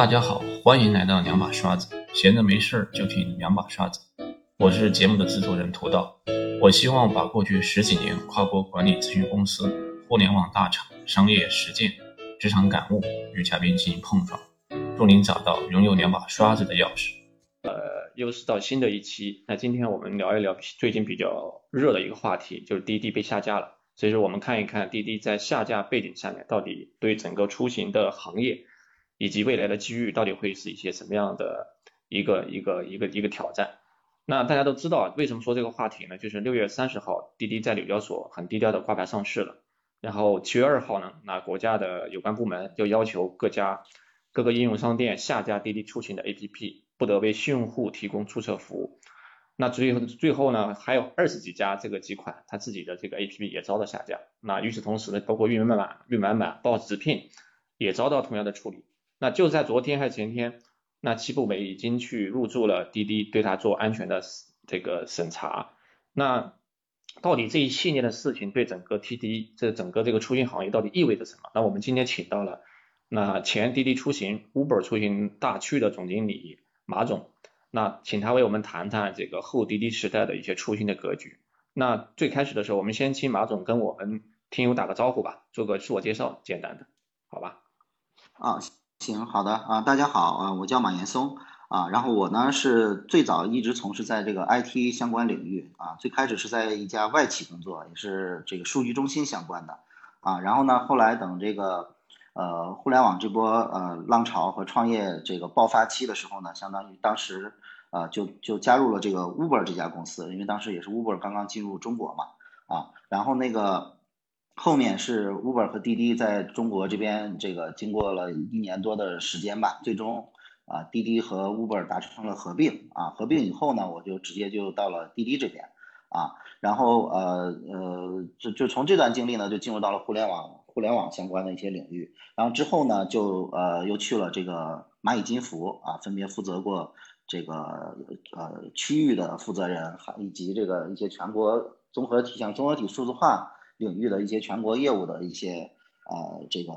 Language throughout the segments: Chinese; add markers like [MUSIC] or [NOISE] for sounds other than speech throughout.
大家好，欢迎来到两把刷子，闲着没事儿就听两把刷子。我是节目的制作人涂道，我希望把过去十几年跨国管理咨询公司、互联网大厂、商业实践、职场感悟与嘉宾进行碰撞，助您找到拥有两把刷子的钥匙。呃，又是到新的一期，那今天我们聊一聊最近比较热的一个话题，就是滴滴被下架了。所以说，我们看一看滴滴在下架背景下面，到底对整个出行的行业。以及未来的机遇到底会是一些什么样的一个一个一个一个挑战？那大家都知道，为什么说这个话题呢？就是六月三十号，滴滴在纽交所很低调的挂牌上市了。然后七月二号呢，那国家的有关部门就要求各家各个应用商店下架滴滴出行的 APP，不得为新用户提供注册服务。那最后最后呢，还有二十几家这个几款它自己的这个 APP 也遭到下架。那与此同时呢，包括运满满、运满满、报直聘也遭到同样的处理。那就在昨天还是前天，那七部委已经去入驻了滴滴，对它做安全的这个审查。那到底这一系列的事情对整个滴滴这整个这个出行行业到底意味着什么？那我们今天请到了那前滴滴出行 Uber 出行大区的总经理马总，那请他为我们谈谈这个后滴滴时代的一些出行的格局。那最开始的时候，我们先请马总跟我们听友打个招呼吧，做个自我介绍，简单的，好吧？啊。行，好的啊，大家好啊，我叫马岩松啊，然后我呢是最早一直从事在这个 IT 相关领域啊，最开始是在一家外企工作，也是这个数据中心相关的啊，然后呢，后来等这个呃互联网这波呃浪潮和创业这个爆发期的时候呢，相当于当时呃就就加入了这个 Uber 这家公司，因为当时也是 Uber 刚刚进入中国嘛啊，然后那个。后面是 Uber 和滴滴在中国这边，这个经过了一年多的时间吧，最终啊滴滴和 Uber 达成了合并啊，合并以后呢，我就直接就到了滴滴这边啊，然后呃呃就就从这段经历呢，就进入到了互联网互联网相关的一些领域，然后之后呢，就呃又去了这个蚂蚁金服啊，分别负责过这个呃区域的负责人，还以及这个一些全国综合体像综合体数字化。领域的一些全国业务的一些呃这个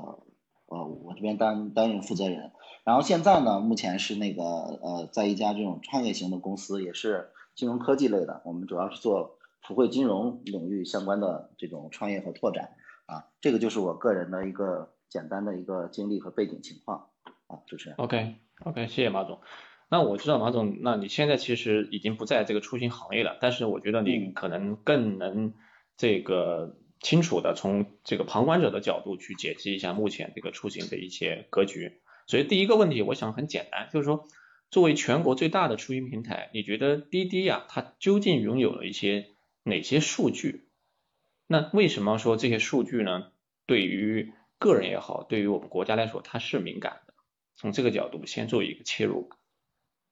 呃我这边担担任负责人，然后现在呢目前是那个呃在一家这种创业型的公司，也是金融科技类的，我们主要是做普惠金融领域相关的这种创业和拓展啊，这个就是我个人的一个简单的一个经历和背景情况啊，主持人。OK OK，谢谢马总。那我知道马总，那你现在其实已经不在这个出行行业了，但是我觉得你可能更能这个。清楚的从这个旁观者的角度去解析一下目前这个出行的一些格局。所以第一个问题，我想很简单，就是说，作为全国最大的出行平台，你觉得滴滴呀，它究竟拥有了一些哪些数据？那为什么说这些数据呢？对于个人也好，对于我们国家来说，它是敏感的。从这个角度先做一个切入。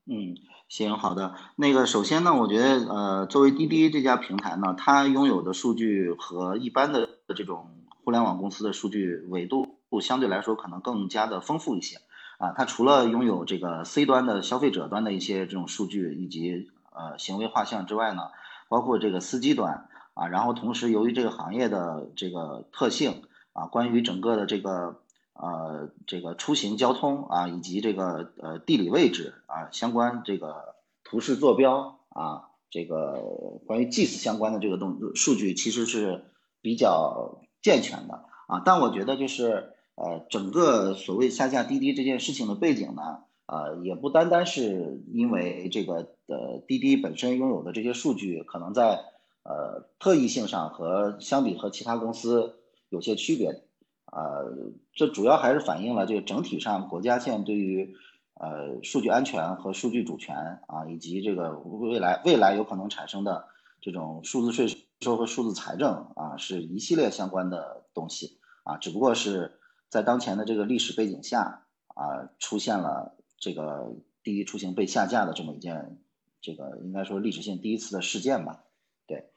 嗯。行，好的。那个，首先呢，我觉得，呃，作为滴滴这家平台呢，它拥有的数据和一般的这种互联网公司的数据维度相对来说可能更加的丰富一些。啊，它除了拥有这个 C 端的消费者端的一些这种数据以及呃行为画像之外呢，包括这个司机端啊，然后同时由于这个行业的这个特性啊，关于整个的这个。呃，这个出行交通啊，以及这个呃地理位置啊，相关这个图示坐标啊，这个关于 GIS 相关的这个东数据，其实是比较健全的啊。但我觉得就是呃，整个所谓下架滴滴这件事情的背景呢，呃，也不单单是因为这个呃滴滴本身拥有的这些数据，可能在呃特异性上和相比和其他公司有些区别。呃，这主要还是反映了这个整体上国家现在对于呃数据安全和数据主权啊，以及这个未来未来有可能产生的这种数字税收和数字财政啊，是一系列相关的东西啊，只不过是在当前的这个历史背景下啊，出现了这个滴滴出行被下架的这么一件这个应该说历史性第一次的事件吧，对，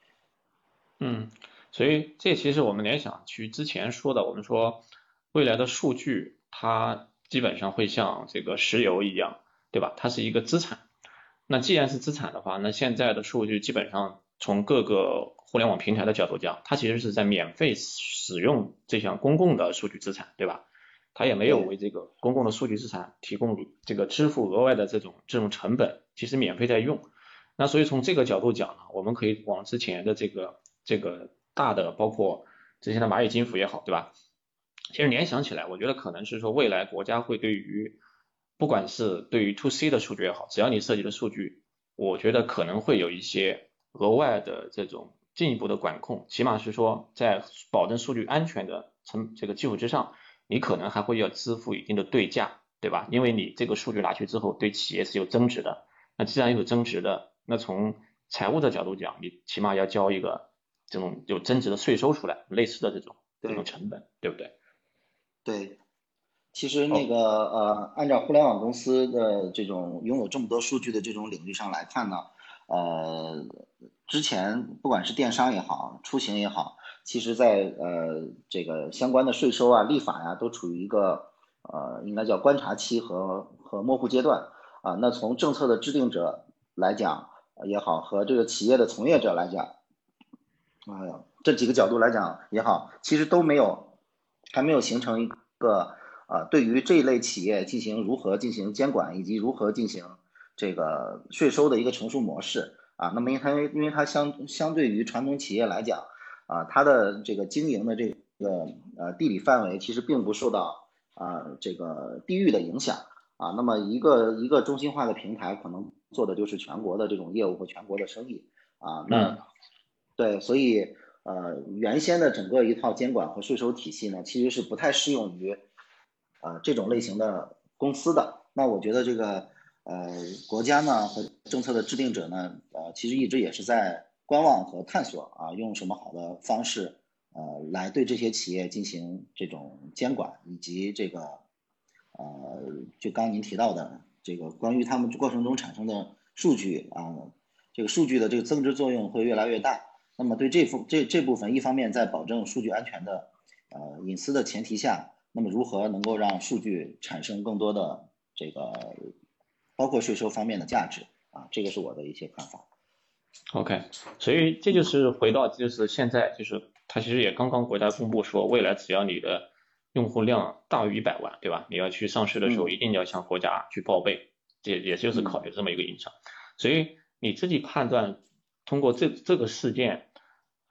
嗯。所以这其实我们联想去之前说的，我们说未来的数据它基本上会像这个石油一样，对吧？它是一个资产。那既然是资产的话，那现在的数据基本上从各个互联网平台的角度讲，它其实是在免费使用这项公共的数据资产，对吧？它也没有为这个公共的数据资产提供这个支付额外的这种这种成本，其实免费在用。那所以从这个角度讲呢，我们可以往之前的这个这个大的，包括之前的蚂蚁金服也好，对吧？其实联想起来，我觉得可能是说未来国家会对于不管是对于 to C 的数据也好，只要你涉及的数据，我觉得可能会有一些额外的这种进一步的管控，起码是说在保证数据安全的成这个基础之上。你可能还会要支付一定的对价，对吧？因为你这个数据拿去之后，对企业是有增值的。那既然有增值的，那从财务的角度讲，你起码要交一个这种有增值的税收出来，类似的这种这种成本，对不对？对，其实那个呃，按照互联网公司的这种拥有这么多数据的这种领域上来看呢，呃，之前不管是电商也好，出行也好。其实，在呃这个相关的税收啊、立法呀，都处于一个呃应该叫观察期和和模糊阶段啊。那从政策的制定者来讲也好，和这个企业的从业者来讲，哎呀，这几个角度来讲也好，其实都没有还没有形成一个啊对于这一类企业进行如何进行监管以及如何进行这个税收的一个成熟模式啊。那么，因为它因为它相相对于传统企业来讲。啊，它的这个经营的这个呃地理范围其实并不受到啊这个地域的影响啊。那么一个一个中心化的平台可能做的就是全国的这种业务和全国的生意啊。那对，所以呃原先的整个一套监管和税收体系呢，其实是不太适用于啊这种类型的公司的。那我觉得这个呃国家呢和政策的制定者呢，呃其实一直也是在。观望和探索啊，用什么好的方式，呃，来对这些企业进行这种监管，以及这个，呃，就刚您提到的这个关于他们过程中产生的数据啊，这个数据的这个增值作用会越来越大。那么对这部这这部分，一方面在保证数据安全的呃隐私的前提下，那么如何能够让数据产生更多的这个包括税收方面的价值啊？这个是我的一些看法。OK，所以这就是回到就是现在就是它其实也刚刚国家公布说，未来只要你的用户量大于一百万，对吧？你要去上市的时候一定要向国家去报备，这也就是考虑这么一个影响。所以你自己判断，通过这这个事件，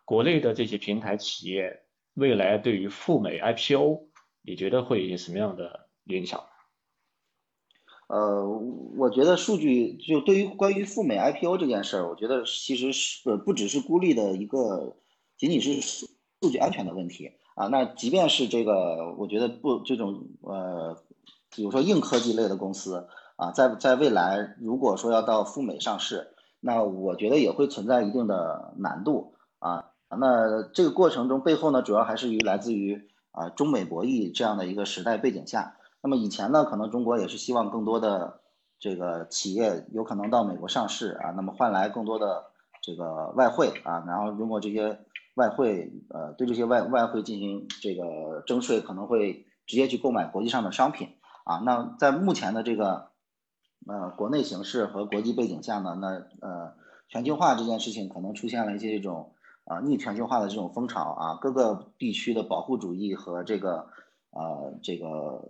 国内的这些平台企业未来对于赴美 IPO，你觉得会有什么样的影响？呃，我觉得数据就对于关于赴美 IPO 这件事儿，我觉得其实是不只是孤立的一个，仅仅是数据安全的问题啊。那即便是这个，我觉得不这种呃，比如说硬科技类的公司啊，在在未来如果说要到赴美上市，那我觉得也会存在一定的难度啊。那这个过程中背后呢，主要还是于来自于啊中美博弈这样的一个时代背景下。那么以前呢，可能中国也是希望更多的这个企业有可能到美国上市啊，那么换来更多的这个外汇啊，然后如果这些外汇呃对这些外外汇进行这个征税，可能会直接去购买国际上的商品啊。那在目前的这个呃国内形势和国际背景下呢，那呃全球化这件事情可能出现了一些这种啊逆全球化的这种风潮啊，各个地区的保护主义和这个呃这个。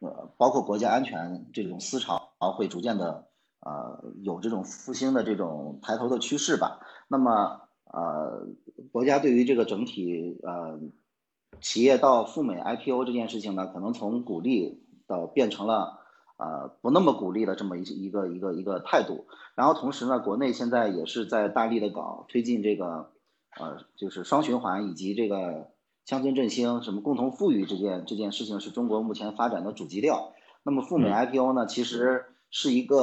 呃，包括国家安全这种思潮会逐渐的呃有这种复兴的这种抬头的趋势吧。那么呃，国家对于这个整体呃企业到赴美 IPO 这件事情呢，可能从鼓励到变成了呃不那么鼓励的这么一一个一个一个态度。然后同时呢，国内现在也是在大力的搞推进这个呃就是双循环以及这个。乡村振兴，什么共同富裕这件这件事情是中国目前发展的主基调。那么赴美 IPO 呢，其实是一个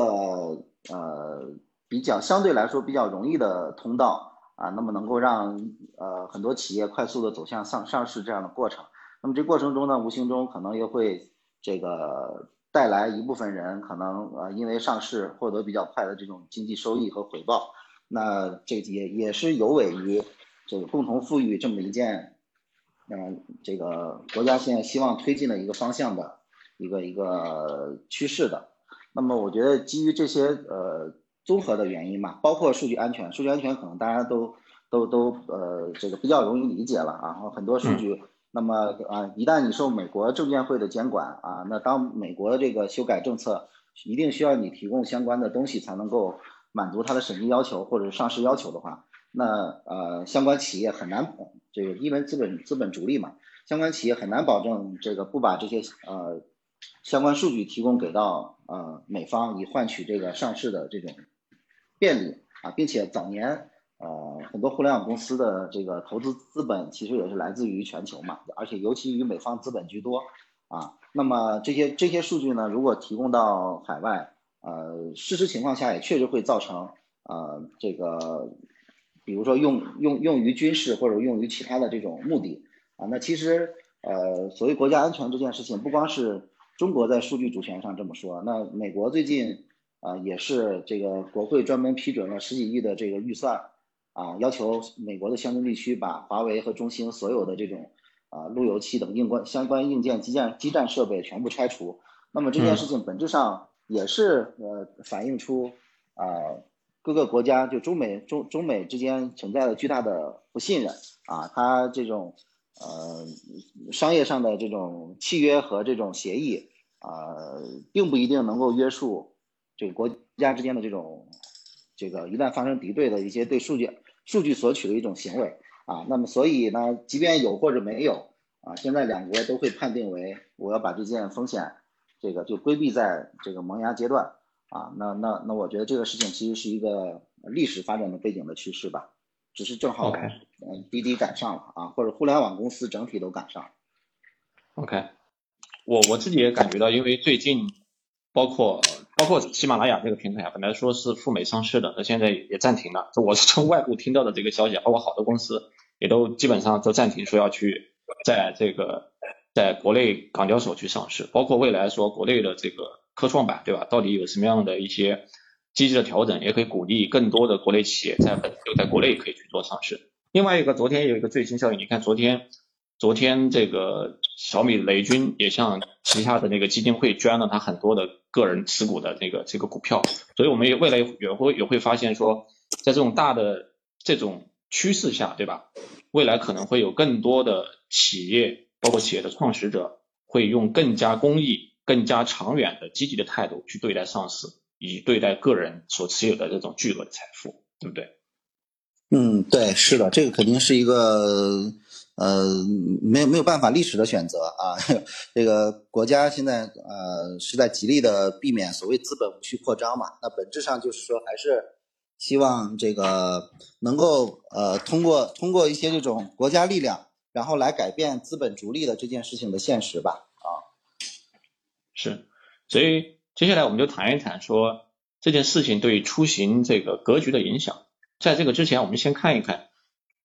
呃比较相对来说比较容易的通道啊。那么能够让呃很多企业快速的走向上上市这样的过程。那么这过程中呢，无形中可能又会这个带来一部分人可能呃因为上市获得比较快的这种经济收益和回报。那这也也是有违于这个共同富裕这么一件。嗯，这个国家现在希望推进的一个方向的一个一个趋势的，那么我觉得基于这些呃综合的原因嘛，包括数据安全，数据安全可能大家都都都呃这个比较容易理解了啊，然后很多数据那么啊，一旦你受美国证监会的监管啊，那当美国这个修改政策，一定需要你提供相关的东西才能够满足它的审计要求或者上市要求的话，那呃相关企业很难这个因为资本资本逐利嘛，相关企业很难保证这个不把这些呃相关数据提供给到呃美方，以换取这个上市的这种便利啊，并且早年。呃，很多互联网公司的这个投资资本其实也是来自于全球嘛，而且尤其与美方资本居多啊。那么这些这些数据呢，如果提供到海外，呃，事实情况下也确实会造成呃这个，比如说用用用于军事或者用于其他的这种目的啊。那其实呃，所谓国家安全这件事情，不光是中国在数据主权上这么说，那美国最近啊也是这个国会专门批准了十几亿的这个预算。啊，要求美国的相关地区把华为和中兴所有的这种啊路由器等硬关相关硬件基站基站设备全部拆除。那么这件事情本质上也是呃反映出啊各个国家就中美中中美之间存在的巨大的不信任啊，它这种呃商业上的这种契约和这种协议啊，并不一定能够约束这个国家之间的这种这个一旦发生敌对的一些对数据。数据索取的一种行为啊，那么所以呢，即便有或者没有啊，现在两国都会判定为我要把这件风险，这个就规避在这个萌芽阶段啊，那那那我觉得这个事情其实是一个历史发展的背景的趋势吧，只是正好嗯滴滴赶上了啊，或者互联网公司整体都赶上。OK，我我自己也感觉到，因为最近包括。包括喜马拉雅这个平台，本来说是赴美上市的，那现在也暂停了。这我是从外部听到的这个消息，包括好多公司也都基本上都暂停，说要去在这个在国内港交所去上市。包括未来说国内的这个科创板，对吧？到底有什么样的一些机制的调整，也可以鼓励更多的国内企业在本就在国内可以去做上市。另外一个，昨天有一个最新消息，你看昨天昨天这个小米雷军也向旗下的那个基金会捐了他很多的。个人持股的这个这个股票，所以我们也未来也会也会发现说，在这种大的这种趋势下，对吧？未来可能会有更多的企业，包括企业的创始者，会用更加公益、更加长远的积极的态度去对待上市，以对待个人所持有的这种巨额的财富，对不对？嗯，对，是的，这个肯定是一个。呃，没有没有办法，历史的选择啊，[LAUGHS] 这个国家现在呃是在极力的避免所谓资本无序扩张嘛。那本质上就是说，还是希望这个能够呃通过通过一些这种国家力量，然后来改变资本逐利的这件事情的现实吧。是，所以接下来我们就谈一谈说这件事情对出行这个格局的影响。在这个之前，我们先看一看。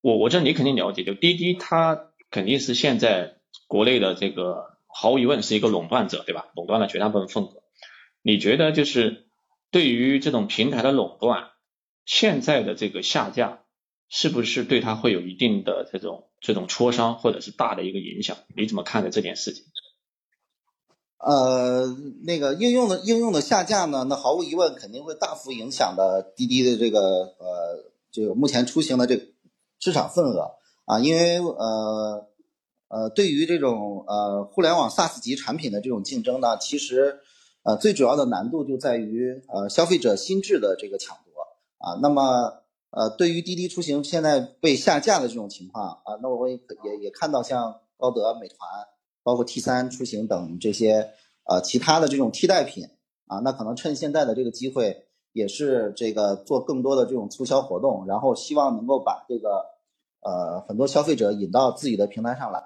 我我这你肯定了解，就滴滴它肯定是现在国内的这个毫无疑问是一个垄断者，对吧？垄断了绝大部分份额。你觉得就是对于这种平台的垄断，现在的这个下架是不是对它会有一定的这种这种挫伤或者是大的一个影响？你怎么看待这件事情？呃，那个应用的应用的下架呢，那毫无疑问肯定会大幅影响的滴滴的这个呃这个目前出行的这个。市场份额啊，因为呃呃，对于这种呃互联网 SaaS 级产品的这种竞争呢，其实呃最主要的难度就在于呃消费者心智的这个抢夺啊。那么呃，对于滴滴出行现在被下架的这种情况啊，那我也也也看到像高德、美团，包括 T 三出行等这些呃其他的这种替代品啊，那可能趁现在的这个机会。也是这个做更多的这种促销活动，然后希望能够把这个呃很多消费者引到自己的平台上来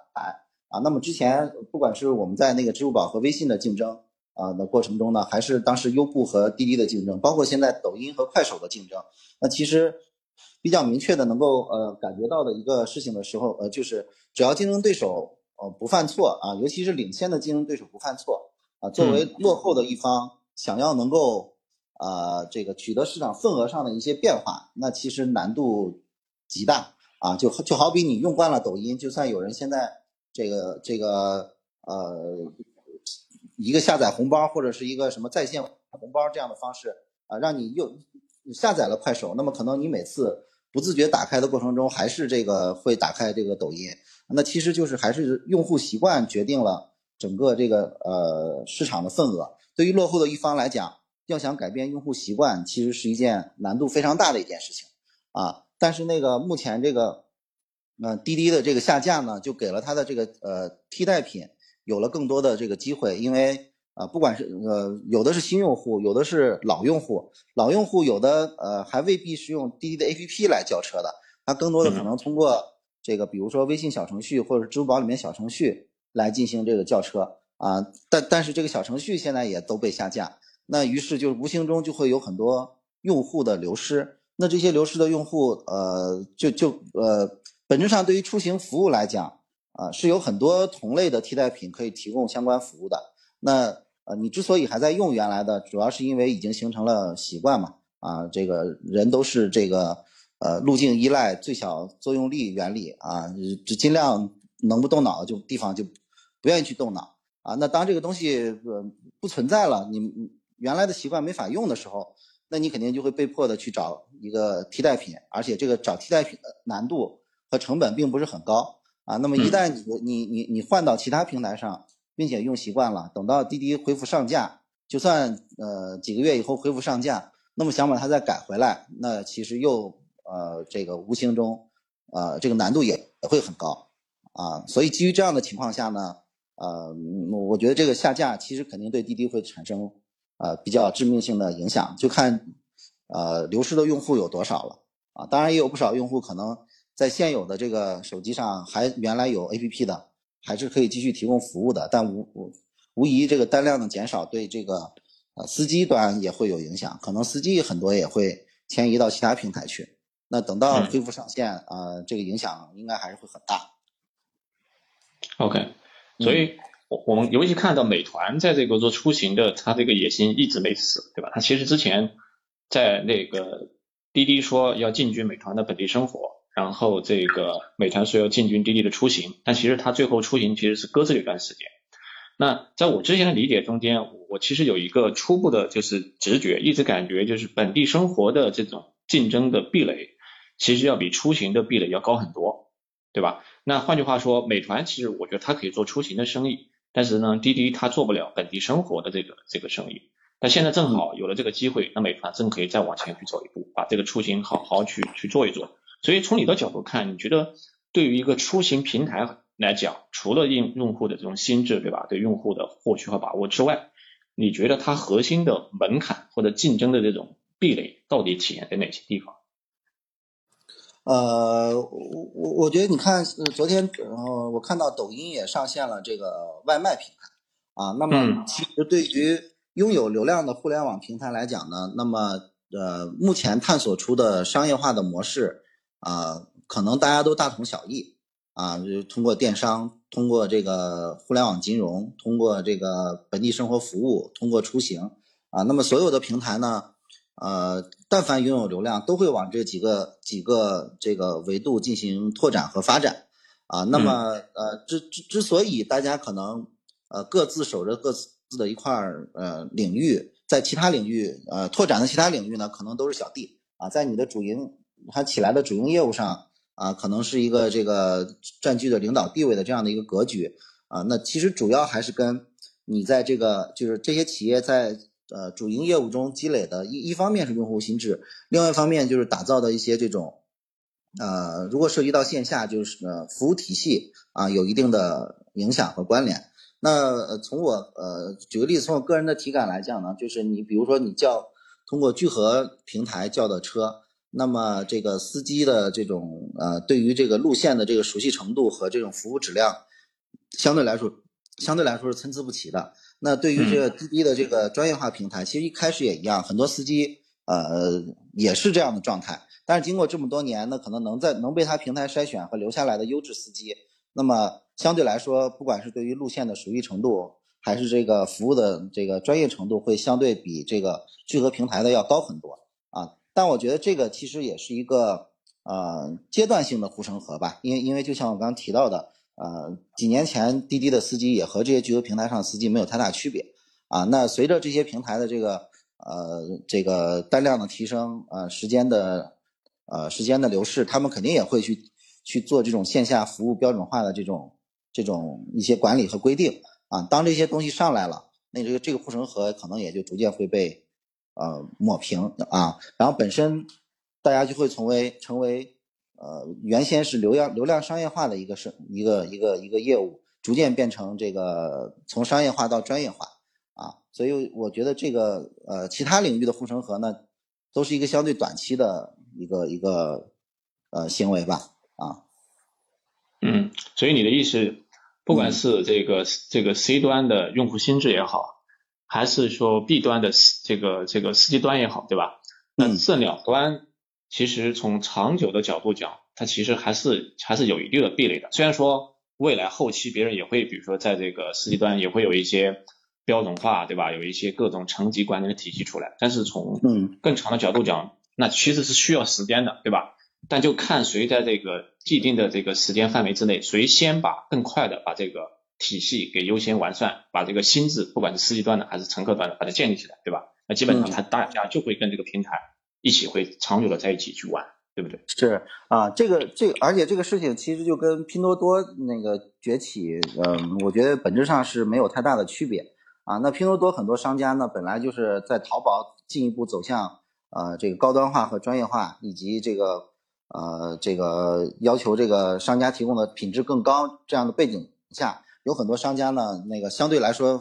啊。那么之前不管是我们在那个支付宝和微信的竞争啊的过程中呢，还是当时优步和滴滴的竞争，包括现在抖音和快手的竞争，那其实比较明确的能够呃感觉到的一个事情的时候，呃就是只要竞争对手呃不犯错啊，尤其是领先的竞争对手不犯错啊，作为落后的一方想要能够。呃，这个取得市场份额上的一些变化，那其实难度极大啊！就就好比你用惯了抖音，就算有人现在这个这个呃一个下载红包或者是一个什么在线红包这样的方式啊，让你又下载了快手，那么可能你每次不自觉打开的过程中，还是这个会打开这个抖音那其实就是还是用户习惯决定了整个这个呃市场的份额。对于落后的一方来讲，要想改变用户习惯，其实是一件难度非常大的一件事情啊。但是那个目前这个，那滴滴的这个下架呢，就给了它的这个呃替代品有了更多的这个机会，因为啊，不管是呃有的是新用户，有的是老用户，老用户有的呃还未必是用滴滴的 APP 来叫车的，他更多的可能通过这个，比如说微信小程序或者支付宝里面小程序来进行这个叫车啊。但但是这个小程序现在也都被下架。那于是就是无形中就会有很多用户的流失，那这些流失的用户，呃，就就呃，本质上对于出行服务来讲，啊，是有很多同类的替代品可以提供相关服务的。那呃，你之所以还在用原来的，主要是因为已经形成了习惯嘛，啊，这个人都是这个呃路径依赖最小作用力原理啊，就尽量能不动脑就地方就不愿意去动脑啊。那当这个东西呃不存在了，你。原来的习惯没法用的时候，那你肯定就会被迫的去找一个替代品，而且这个找替代品的难度和成本并不是很高啊。那么一旦你你你你换到其他平台上，并且用习惯了，等到滴滴恢复上架，就算呃几个月以后恢复上架，那么想把它再改回来，那其实又呃这个无形中呃这个难度也也会很高啊。所以基于这样的情况下呢，呃，我觉得这个下架其实肯定对滴滴会产生。呃，比较致命性的影响，就看，呃，流失的用户有多少了啊。当然也有不少用户可能在现有的这个手机上还原来有 APP 的，还是可以继续提供服务的。但无无无疑，这个单量的减少对这个呃司机端也会有影响，可能司机很多也会迁移到其他平台去。那等到恢复上线，呃，这个影响应该还是会很大。OK，所以。我们尤其看到美团在这个做出行的，它这个野心一直没死，对吧？它其实之前在那个滴滴说要进军美团的本地生活，然后这个美团说要进军滴滴的出行，但其实它最后出行其实是搁置了一段时间。那在我之前的理解中间，我其实有一个初步的就是直觉，一直感觉就是本地生活的这种竞争的壁垒，其实要比出行的壁垒要高很多，对吧？那换句话说，美团其实我觉得它可以做出行的生意。但是呢，滴滴它做不了本地生活的这个这个生意，但现在正好有了这个机会，那美团正可以再往前去走一步，把这个出行好好去去做一做。所以从你的角度看，你觉得对于一个出行平台来讲，除了用用户的这种心智，对吧？对用户的获取和把握之外，你觉得它核心的门槛或者竞争的这种壁垒到底体现在哪些地方？呃，我我我觉得你看，昨天呃，我看到抖音也上线了这个外卖平台啊。那么其实对于拥有流量的互联网平台来讲呢，那么呃，目前探索出的商业化的模式啊，可能大家都大同小异啊，就通过电商，通过这个互联网金融，通过这个本地生活服务，通过出行啊。那么所有的平台呢？呃，但凡拥有流量，都会往这几个几个这个维度进行拓展和发展啊。那么，呃，之之之所以大家可能呃各自守着各自的一块儿呃领域，在其他领域呃拓展的其他领域呢，可能都是小弟啊，在你的主营它起来的主营业务上啊，可能是一个这个占据的领导地位的这样的一个格局啊。那其实主要还是跟你在这个就是这些企业在。呃，主营业务中积累的一一方面是用户心智，另外一方面就是打造的一些这种，呃，如果涉及到线下，就是呃服务体系啊，有一定的影响和关联。那从我呃举个例子，从我个人的体感来讲呢，就是你比如说你叫通过聚合平台叫的车，那么这个司机的这种呃对于这个路线的这个熟悉程度和这种服务质量，相对来说相对来说是参差不齐的。那对于这个滴滴的这个专业化平台，其实一开始也一样，很多司机呃也是这样的状态。但是经过这么多年，那可能能在能被他平台筛选和留下来的优质司机，那么相对来说，不管是对于路线的熟悉程度，还是这个服务的这个专业程度，会相对比这个聚合平台的要高很多啊。但我觉得这个其实也是一个呃阶段性的护城河吧，因为因为就像我刚刚提到的。呃，几年前滴滴的司机也和这些聚合平台上的司机没有太大区别啊。那随着这些平台的这个呃这个单量的提升，呃时间的呃时间的流逝，他们肯定也会去去做这种线下服务标准化的这种这种一些管理和规定啊。当这些东西上来了，那这个这个护城河可能也就逐渐会被呃抹平啊。然后本身大家就会成为成为呃原先是流量流量商业化的一个是一个一个一个业务，逐渐变成这个从商业化到专业化啊。所以我觉得这个呃其他领域的护城河呢，都是一个相对短期的一个一个呃行为吧啊。嗯，所以你的意思，不管是这个这个 C 端的用户心智也好，还是说 B 端的这个这个司机端也好，对吧？那这两端其实从长久的角度讲，它其实还是还是有一定的壁垒的。虽然说未来后期别人也会，比如说在这个司机端也会有一些。标准化对吧？有一些各种层级管理的体系出来，但是从嗯更长的角度讲，那其实是需要时间的，对吧？但就看谁在这个既定的这个时间范围之内，谁先把更快的把这个体系给优先完善，把这个心智，不管是司机端的还是乘客端的，把它建立起来，对吧？那基本上他大家就会跟这个平台一起会长久的在一起去玩，对不对？是啊，这个这个，而且这个事情其实就跟拼多多那个崛起，嗯，我觉得本质上是没有太大的区别。啊，那拼多多很多商家呢，本来就是在淘宝进一步走向呃这个高端化和专业化，以及这个呃这个要求这个商家提供的品质更高这样的背景下，有很多商家呢，那个相对来说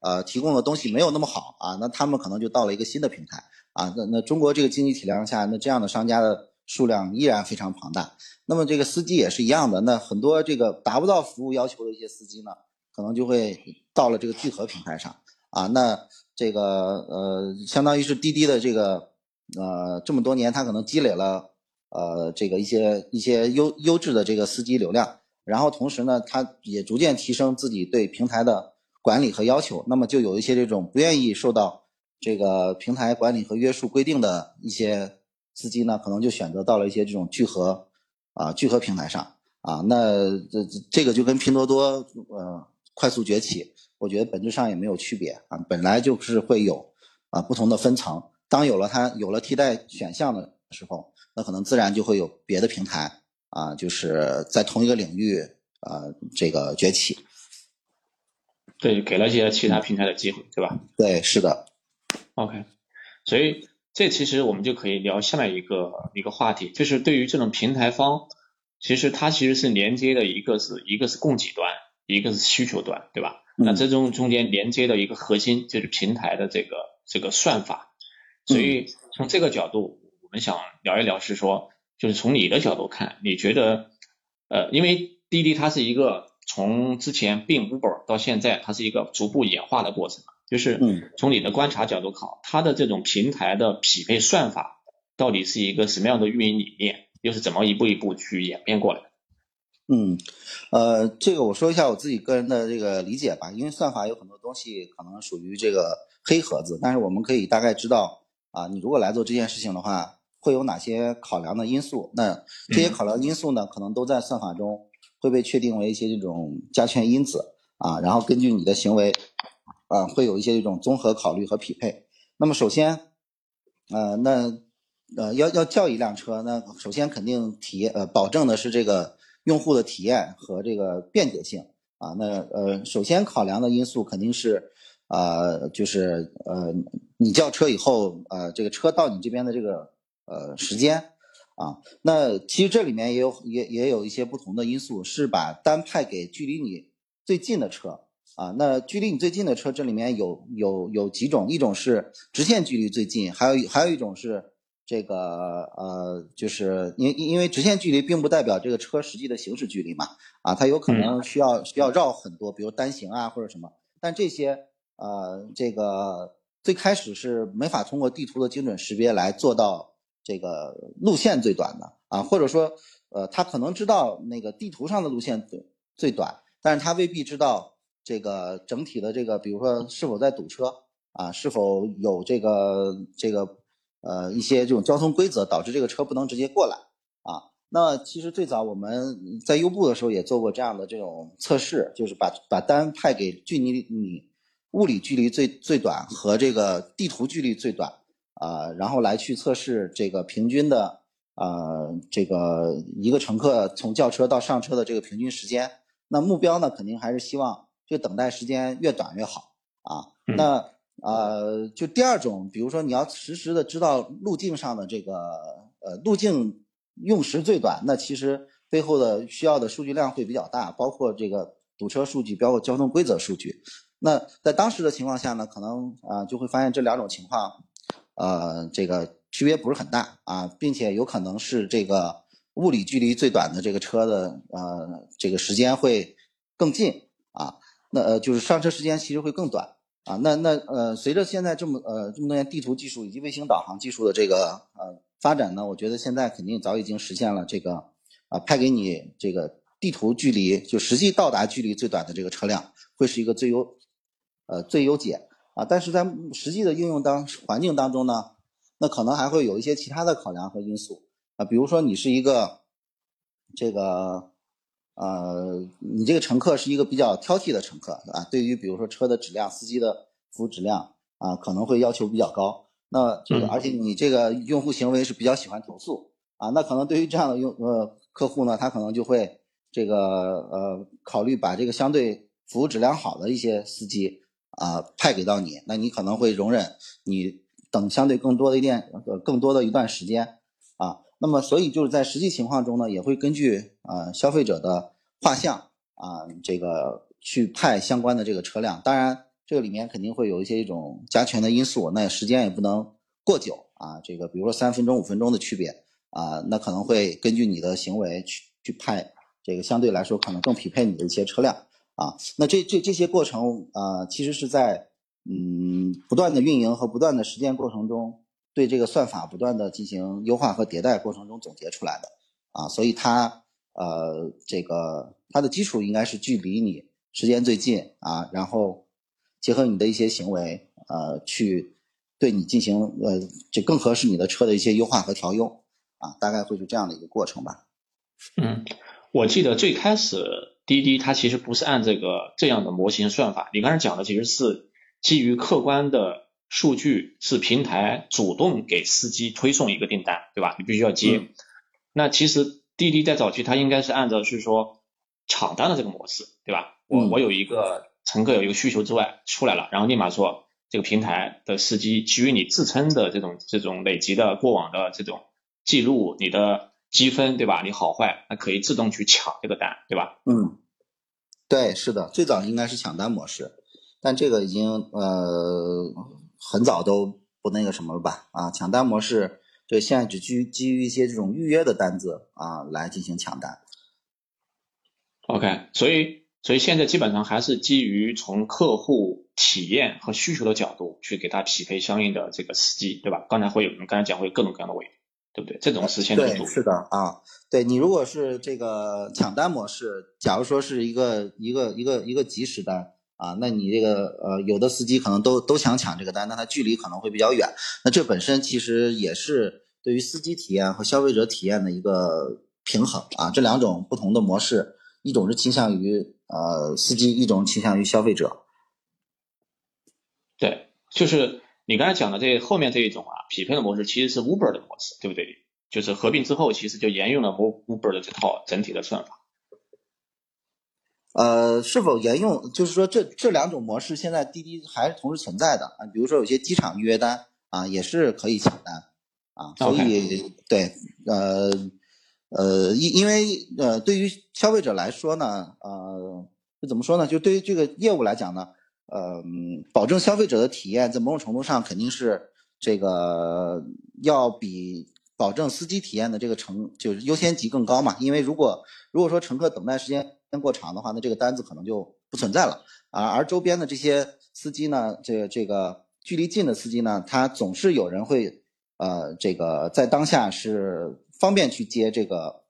呃提供的东西没有那么好啊，那他们可能就到了一个新的平台啊，那那中国这个经济体量下，那这样的商家的数量依然非常庞大。那么这个司机也是一样的，那很多这个达不到服务要求的一些司机呢。可能就会到了这个聚合平台上啊，那这个呃，相当于是滴滴的这个呃，这么多年他可能积累了呃，这个一些一些优优质的这个司机流量，然后同时呢，他也逐渐提升自己对平台的管理和要求，那么就有一些这种不愿意受到这个平台管理和约束规定的一些司机呢，可能就选择到了一些这种聚合啊聚合平台上啊，那这这个就跟拼多多呃。快速崛起，我觉得本质上也没有区别啊，本来就是会有啊不同的分层。当有了它有了替代选项的时候，那可能自然就会有别的平台啊，就是在同一个领域啊这个崛起。对，给了一些其他平台的机会，对吧？对，是的。OK，所以这其实我们就可以聊下面一个一个话题，就是对于这种平台方，其实它其实是连接的一个是一个是供给端。一个是需求端，对吧？那这种中间连接的一个核心就是平台的这个这个算法，所以从这个角度，我们想聊一聊，是说，就是从你的角度看，你觉得，呃，因为滴滴它是一个从之前并 Uber 到现在，它是一个逐步演化的过程，就是从你的观察角度考，它的这种平台的匹配算法到底是一个什么样的运营理念，又是怎么一步一步去演变过来的？嗯，呃，这个我说一下我自己个人的这个理解吧，因为算法有很多东西可能属于这个黑盒子，但是我们可以大概知道啊，你如果来做这件事情的话，会有哪些考量的因素？那这些考量因素呢，可能都在算法中会被确定为一些这种加权因子啊，然后根据你的行为啊，会有一些这种综合考虑和匹配。那么首先，呃，那呃要要叫一辆车，那首先肯定体验呃保证的是这个。用户的体验和这个便捷性啊，那呃，首先考量的因素肯定是，呃，就是呃，你叫车以后，呃，这个车到你这边的这个呃时间啊，那其实这里面也有也也有一些不同的因素，是把单派给距离你最近的车啊，那距离你最近的车，这里面有有有几种，一种是直线距离最近，还有还有一种是。这个呃，就是因因为直线距离并不代表这个车实际的行驶距离嘛，啊，它有可能需要需要绕很多，比如单行啊或者什么，但这些呃，这个最开始是没法通过地图的精准识别来做到这个路线最短的。啊，或者说呃，他可能知道那个地图上的路线最最短，但是他未必知道这个整体的这个，比如说是否在堵车啊，是否有这个这个。呃，一些这种交通规则导致这个车不能直接过来啊。那其实最早我们在优步的时候也做过这样的这种测试，就是把把单派给距离你物理距离最最短和这个地图距离最短啊，然后来去测试这个平均的呃这个一个乘客从叫车到上车的这个平均时间。那目标呢，肯定还是希望这个等待时间越短越好啊。那呃，就第二种，比如说你要实时的知道路径上的这个呃路径用时最短，那其实背后的需要的数据量会比较大，包括这个堵车数据，包括交通规则数据。那在当时的情况下呢，可能啊就会发现这两种情况，呃，这个区别不是很大啊，并且有可能是这个。物理距离最短的这个车的呃这个时间会更近啊，那呃就是上车时间其实会更短啊。那那呃随着现在这么呃这么多年地图技术以及卫星导航技术的这个呃发展呢，我觉得现在肯定早已经实现了这个啊派给你这个地图距离就实际到达距离最短的这个车辆会是一个最优呃最优解啊。但是在实际的应用当环境当中呢，那可能还会有一些其他的考量和因素。啊，比如说你是一个，这个，呃，你这个乘客是一个比较挑剔的乘客啊，对于比如说车的质量、司机的服务质量啊，可能会要求比较高。那这个，而且你这个用户行为是比较喜欢投诉啊，那可能对于这样的用呃客户呢，他可能就会这个呃考虑把这个相对服务质量好的一些司机啊派给到你，那你可能会容忍你等相对更多的一点呃更多的一段时间啊。那么，所以就是在实际情况中呢，也会根据啊消费者的画像啊，这个去派相关的这个车辆。当然，这个里面肯定会有一些一种加权的因素，那时间也不能过久啊。这个比如说三分钟、五分钟的区别啊，那可能会根据你的行为去去派这个相对来说可能更匹配你的一些车辆啊。那这这这些过程啊，其实是在嗯不断的运营和不断的实践过程中。对这个算法不断的进行优化和迭代过程中总结出来的啊，所以它呃这个它的基础应该是距离你时间最近啊，然后结合你的一些行为呃去对你进行呃这更合适你的车的一些优化和调优啊，大概会是这样的一个过程吧。嗯，我记得最开始滴滴它其实不是按这个这样的模型算法，你刚才讲的其实是基于客观的。数据是平台主动给司机推送一个订单，对吧？你必须要接。那其实滴滴在早期它应该是按照是说抢单的这个模式，对吧？我我有一个乘客有一个需求之外出来了，然后立马说这个平台的司机基于你自身的这种这种累积的过往的这种记录，你的积分，对吧？你好坏，那可以自动去抢这个单，对吧？嗯，对，是的，最早应该是抢单模式，但这个已经呃。很早都不那个什么了吧？啊，抢单模式，对现在只基基于一些这种预约的单子啊来进行抢单。OK，所以所以现在基本上还是基于从客户体验和需求的角度去给他匹配相应的这个司机，对吧？刚才会有我们刚才讲会有各种各样的维度，对不对？这种实现对，是的啊，对你如果是这个抢单模式，假如说是一个一个一个一个即时单。啊，那你这个呃，有的司机可能都都想抢这个单，那他距离可能会比较远，那这本身其实也是对于司机体验和消费者体验的一个平衡啊。这两种不同的模式，一种是倾向于呃司机，一种倾向于消费者。对，就是你刚才讲的这后面这一种啊，匹配的模式其实是 Uber 的模式，对不对？就是合并之后，其实就沿用了 Uber 的这套整体的算法。呃，是否沿用？就是说，这这两种模式现在滴滴还是同时存在的啊。比如说，有些机场预约单啊，也是可以抢单啊。所以，对，呃，呃，因因为呃，对于消费者来说呢，呃，怎么说呢？就对于这个业务来讲呢，呃，保证消费者的体验，在某种程度上肯定是这个要比保证司机体验的这个成就是优先级更高嘛。因为如果如果说乘客等待时间，间过长的话，那这个单子可能就不存在了啊。而周边的这些司机呢，这个这个距离近的司机呢，他总是有人会呃，这个在当下是方便去接这个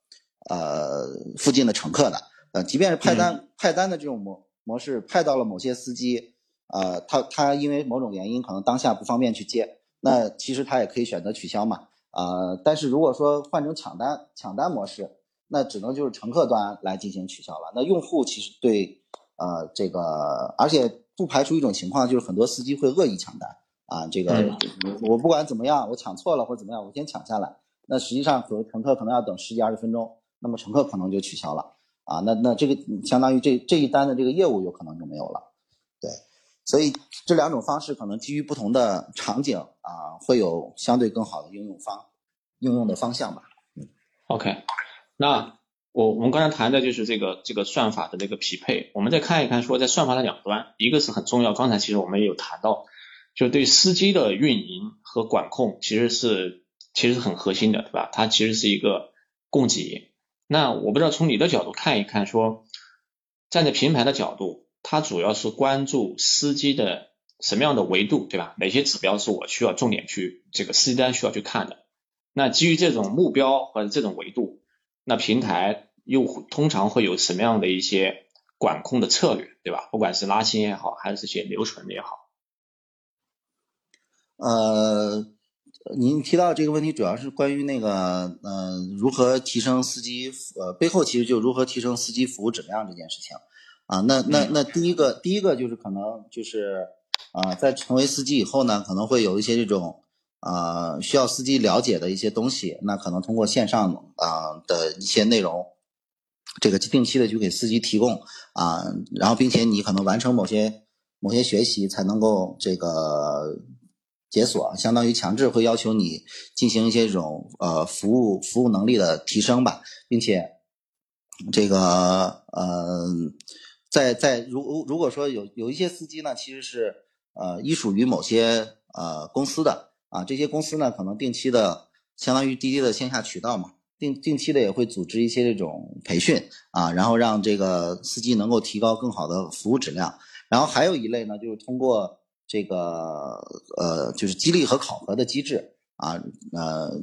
呃附近的乘客的。呃，即便是派单派单的这种模模式，派到了某些司机，呃，他他因为某种原因可能当下不方便去接，那其实他也可以选择取消嘛。啊，但是如果说换成抢单抢单模式。那只能就是乘客端来进行取消了。那用户其实对，呃，这个，而且不排除一种情况，就是很多司机会恶意抢单啊。这个我不管怎么样，我抢错了或者怎么样，我先抢下来那实际上可乘客可能要等十几二十分钟，那么乘客可能就取消了啊，那那这个相当于这这一单的这个业务有可能就没有了，对，所以这两种方式可能基于不同的场景啊，会有相对更好的应用方应用的方向吧。嗯，OK，那我我们刚才谈的就是这个这个算法的这个匹配，我们再看一看说在算法的两端，一个是很重要，刚才其实我们也有谈到。就对司机的运营和管控其实是其实很核心的，对吧？它其实是一个供给。那我不知道从你的角度看一看，说站在平台的角度，它主要是关注司机的什么样的维度，对吧？哪些指标是我需要重点去这个司机端需要去看的？那基于这种目标或者这种维度，那平台又通常会有什么样的一些管控的策略，对吧？不管是拉新也好，还是这些留存也好。呃，您提到这个问题，主要是关于那个，嗯，如何提升司机，呃，背后其实就如何提升司机服务质量这件事情，啊，那那那第一个，第一个就是可能就是，啊，在成为司机以后呢，可能会有一些这种，啊，需要司机了解的一些东西，那可能通过线上啊的一些内容，这个定期的去给司机提供，啊，然后并且你可能完成某些某些学习才能够这个。解锁相当于强制会要求你进行一些这种呃服务服务能力的提升吧，并且这个呃在在如如果说有有一些司机呢，其实是呃依属于某些呃公司的啊，这些公司呢可能定期的相当于滴滴的线下渠道嘛，定定期的也会组织一些这种培训啊，然后让这个司机能够提高更好的服务质量。然后还有一类呢，就是通过。这个呃，就是激励和考核的机制啊，呃，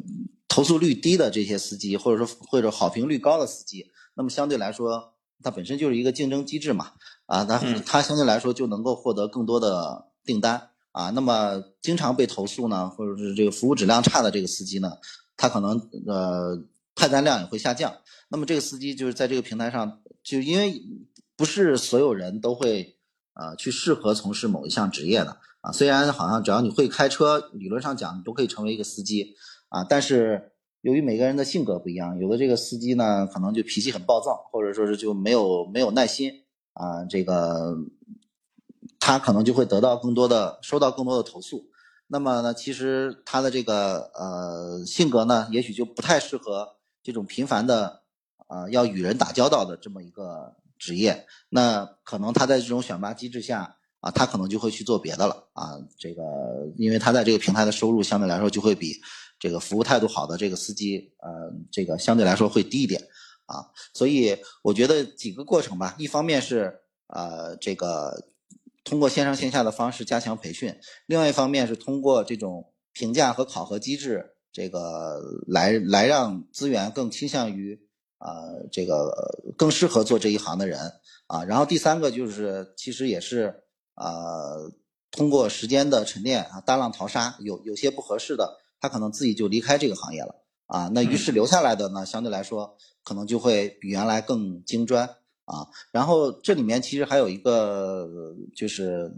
投诉率低的这些司机，或者说或者好评率高的司机，那么相对来说，它本身就是一个竞争机制嘛，啊，它它相对来说就能够获得更多的订单啊。那么经常被投诉呢，或者是这个服务质量差的这个司机呢，他可能呃派单量也会下降。那么这个司机就是在这个平台上，就因为不是所有人都会。呃，去适合从事某一项职业的啊，虽然好像只要你会开车，理论上讲你都可以成为一个司机啊，但是由于每个人的性格不一样，有的这个司机呢，可能就脾气很暴躁，或者说是就没有没有耐心啊，这个他可能就会得到更多的收到更多的投诉。那么呢，其实他的这个呃性格呢，也许就不太适合这种频繁的啊要与人打交道的这么一个。职业，那可能他在这种选拔机制下啊，他可能就会去做别的了啊。这个，因为他在这个平台的收入相对来说就会比这个服务态度好的这个司机，呃，这个相对来说会低一点啊。所以我觉得几个过程吧，一方面是呃这个通过线上线下的方式加强培训，另外一方面是通过这种评价和考核机制，这个来来让资源更倾向于。啊，这个更适合做这一行的人啊。然后第三个就是，其实也是啊，通过时间的沉淀啊，大浪淘沙，有有些不合适的，他可能自己就离开这个行业了啊。那于是留下来的呢，相对来说可能就会比原来更精专啊。然后这里面其实还有一个就是。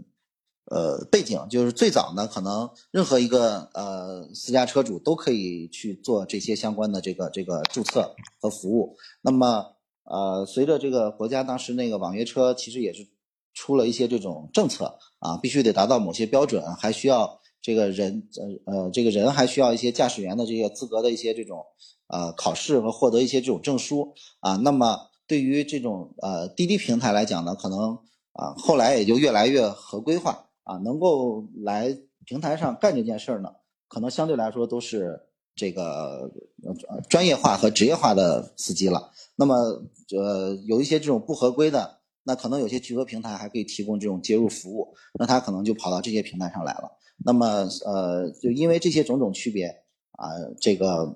呃，背景就是最早呢，可能任何一个呃私家车主都可以去做这些相关的这个这个注册和服务。那么呃，随着这个国家当时那个网约车其实也是出了一些这种政策啊，必须得达到某些标准，还需要这个人呃呃这个人还需要一些驾驶员的这些资格的一些这种呃考试和获得一些这种证书啊。那么对于这种呃滴滴平台来讲呢，可能啊后来也就越来越合规化。啊，能够来平台上干这件事儿呢，可能相对来说都是这个呃专业化和职业化的司机了。那么呃有一些这种不合规的，那可能有些聚合平台还可以提供这种接入服务，那他可能就跑到这些平台上来了。那么呃就因为这些种种区别啊，这个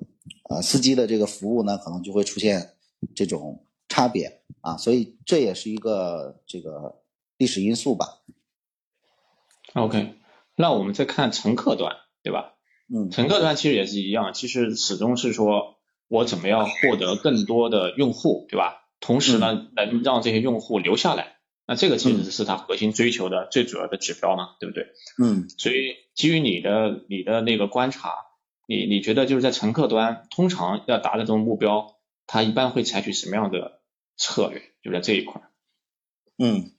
呃司机的这个服务呢，可能就会出现这种差别啊，所以这也是一个这个历史因素吧。OK，那我们再看乘客端，对吧？嗯，乘客端其实也是一样，其实始终是说我怎么样获得更多的用户，对吧？同时呢，能让这些用户留下来，那这个其实是他核心追求的最主要的指标嘛，对不对？嗯，所以基于你的你的那个观察，你你觉得就是在乘客端，通常要达到这种目标，它一般会采取什么样的策略？就在这一块。嗯，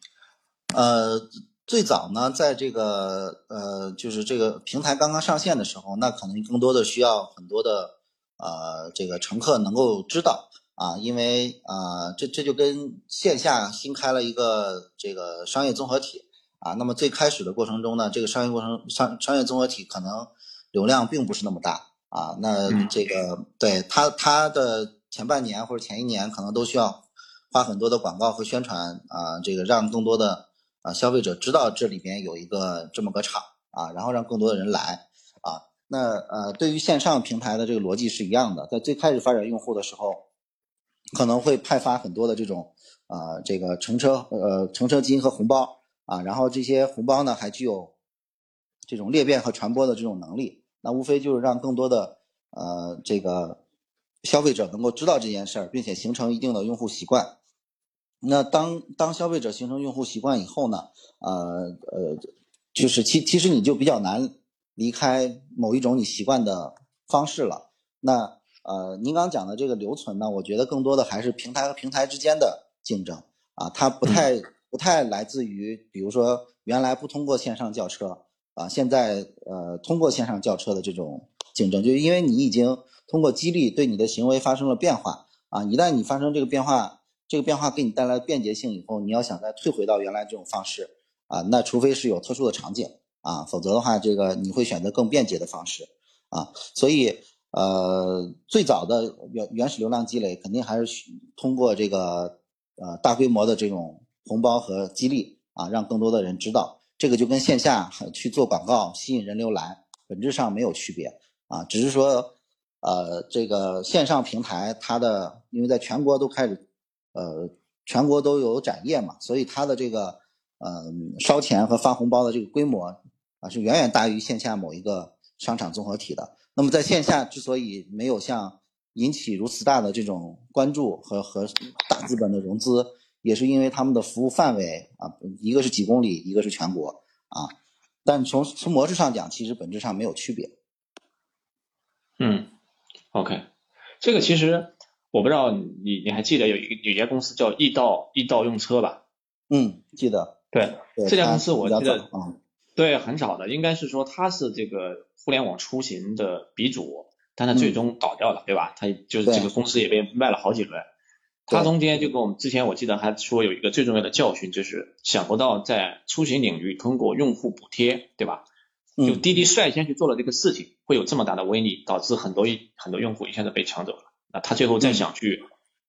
呃，最早呢，在这个呃，就是这个平台刚刚上线的时候，那可能更多的需要很多的呃，这个乘客能够知道啊，因为啊，这这就跟线下新开了一个这个商业综合体啊，那么最开始的过程中呢，这个商业过程商商业综合体可能。流量并不是那么大啊，那这个对它它的前半年或者前一年可能都需要花很多的广告和宣传啊，这个让更多的啊消费者知道这里边有一个这么个厂啊，然后让更多的人来啊。那呃，对于线上平台的这个逻辑是一样的，在最开始发展用户的时候，可能会派发很多的这种啊这个乘车呃乘车金和红包啊，然后这些红包呢还具有。这种裂变和传播的这种能力，那无非就是让更多的呃这个消费者能够知道这件事儿，并且形成一定的用户习惯。那当当消费者形成用户习惯以后呢，呃呃，就是其其实你就比较难离开某一种你习惯的方式了。那呃，您刚讲的这个留存呢，我觉得更多的还是平台和平台之间的竞争啊，它不太不太来自于，比如说原来不通过线上叫车。啊，现在呃，通过线上叫车的这种竞争，就是因为你已经通过激励对你的行为发生了变化啊。一旦你发生这个变化，这个变化给你带来便捷性以后，你要想再退回到原来这种方式啊，那除非是有特殊的场景啊，否则的话，这个你会选择更便捷的方式啊。所以呃，最早的原原始流量积累肯定还是通过这个呃大规模的这种红包和激励啊，让更多的人知道。这个就跟线下去做广告吸引人流来，本质上没有区别啊，只是说，呃，这个线上平台它的，因为在全国都开始，呃，全国都有展业嘛，所以它的这个，呃，烧钱和发红包的这个规模啊，是远远大于线下某一个商场综合体的。那么在线下之所以没有像引起如此大的这种关注和和大资本的融资。也是因为他们的服务范围啊，一个是几公里，一个是全国啊，但从从模式上讲，其实本质上没有区别。嗯，OK，这个其实我不知道你你还记得有一个有一家公司叫易到易到用车吧？嗯，记得。对，这家公司我记得，嗯，对，很少的，应该是说它是这个互联网出行的鼻祖，但它最终倒掉了，对吧？它就是这个公司也被卖了好几轮。它中间就跟我们之前我记得还说有一个最重要的教训，就是想不到在出行领域通过用户补贴，对吧？就滴滴率先去做了这个事情，会有这么大的威力，导致很多一很多用户一下子被抢走了。那他最后再想去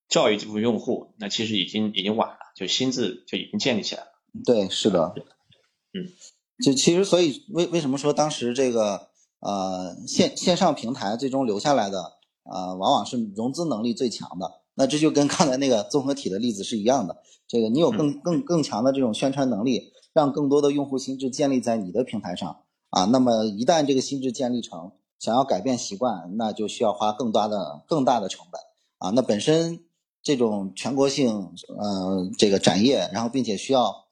教育这部分用户，那其实已经已经晚了，就心智就已经建立起来了。对，是的，嗯，就其实所以为为什么说当时这个呃线线上平台最终留下来的呃往往是融资能力最强的。那这就跟刚才那个综合体的例子是一样的。这个你有更更更强的这种宣传能力，让更多的用户心智建立在你的平台上啊。那么一旦这个心智建立成，想要改变习惯，那就需要花更大的更大的成本啊。那本身这种全国性呃这个展业，然后并且需要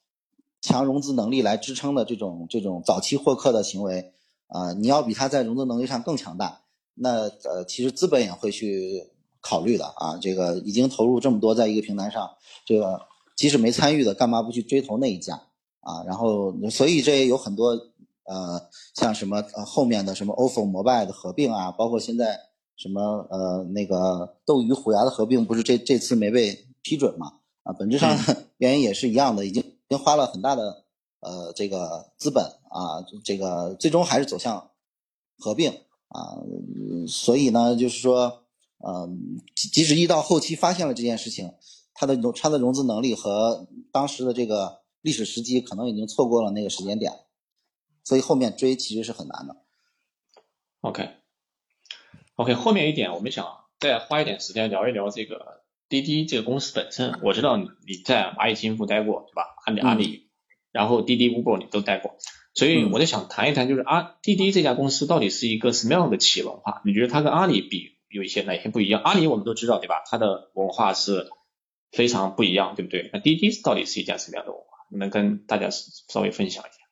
强融资能力来支撑的这种这种早期获客的行为啊，你要比他在融资能力上更强大，那呃其实资本也会去。考虑的啊，这个已经投入这么多在一个平台上，这个即使没参与的，干嘛不去追投那一家啊？然后，所以这也有很多呃，像什么呃后面的什么 ofo、摩拜的合并啊，包括现在什么呃那个斗鱼、虎牙的合并，不是这这次没被批准嘛？啊，本质上 [LAUGHS] 原因也是一样的，已经已经花了很大的呃这个资本啊，这个最终还是走向合并啊，所以呢，就是说。嗯，即使一到后期发现了这件事情，它的融它的融资能力和当时的这个历史时机可能已经错过了那个时间点，所以后面追其实是很难的。OK，OK，后面一点我们想再花一点时间聊一聊这个滴滴这个公司本身。我知道你你在蚂蚁金服待过，对吧？阿里阿里，然后滴滴、Uber 你都待过，所以我就想谈一谈，就是阿滴滴这家公司到底是一个什么样的企业文化？你觉得它跟阿里比？有一些哪些不一样？阿里我们都知道，对吧？它的文化是非常不一样，对不对？那滴滴到底是一家什么样的文化？能跟大家稍微分享一下？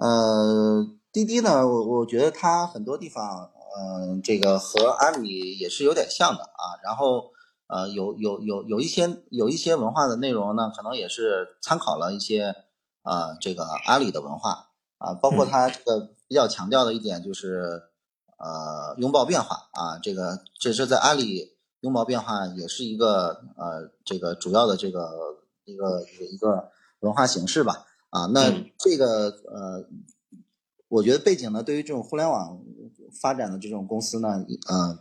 呃，滴滴呢，我我觉得它很多地方嗯，这个和阿里也是有点像的啊。然后呃，有有有有一些有一些文化的内容呢，可能也是参考了一些啊这个阿里的文化。啊，包括它这个比较强调的一点就是呃拥抱变化。啊，这个这是在阿里拥抱变化也是一个呃这个主要的这个一个一个文化形式吧啊。那这个呃。我觉得背景呢，对于这种互联网发展的这种公司呢，呃，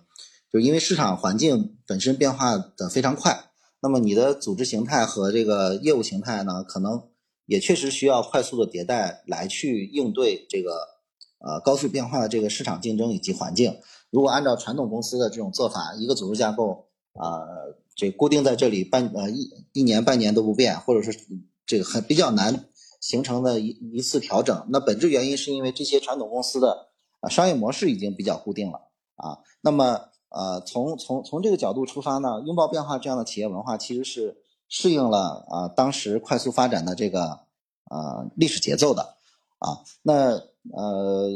就因为市场环境本身变化的非常快，那么你的组织形态和这个业务形态呢，可能也确实需要快速的迭代来去应对这个呃高速变化的这个市场竞争以及环境。如果按照传统公司的这种做法，一个组织架构啊，这固定在这里半呃一一年半年都不变，或者是这个很比较难。形成的一一次调整，那本质原因是因为这些传统公司的啊商业模式已经比较固定了啊。那么呃从从从这个角度出发呢，拥抱变化这样的企业文化其实是适应了啊当时快速发展的这个呃历史节奏的啊。那呃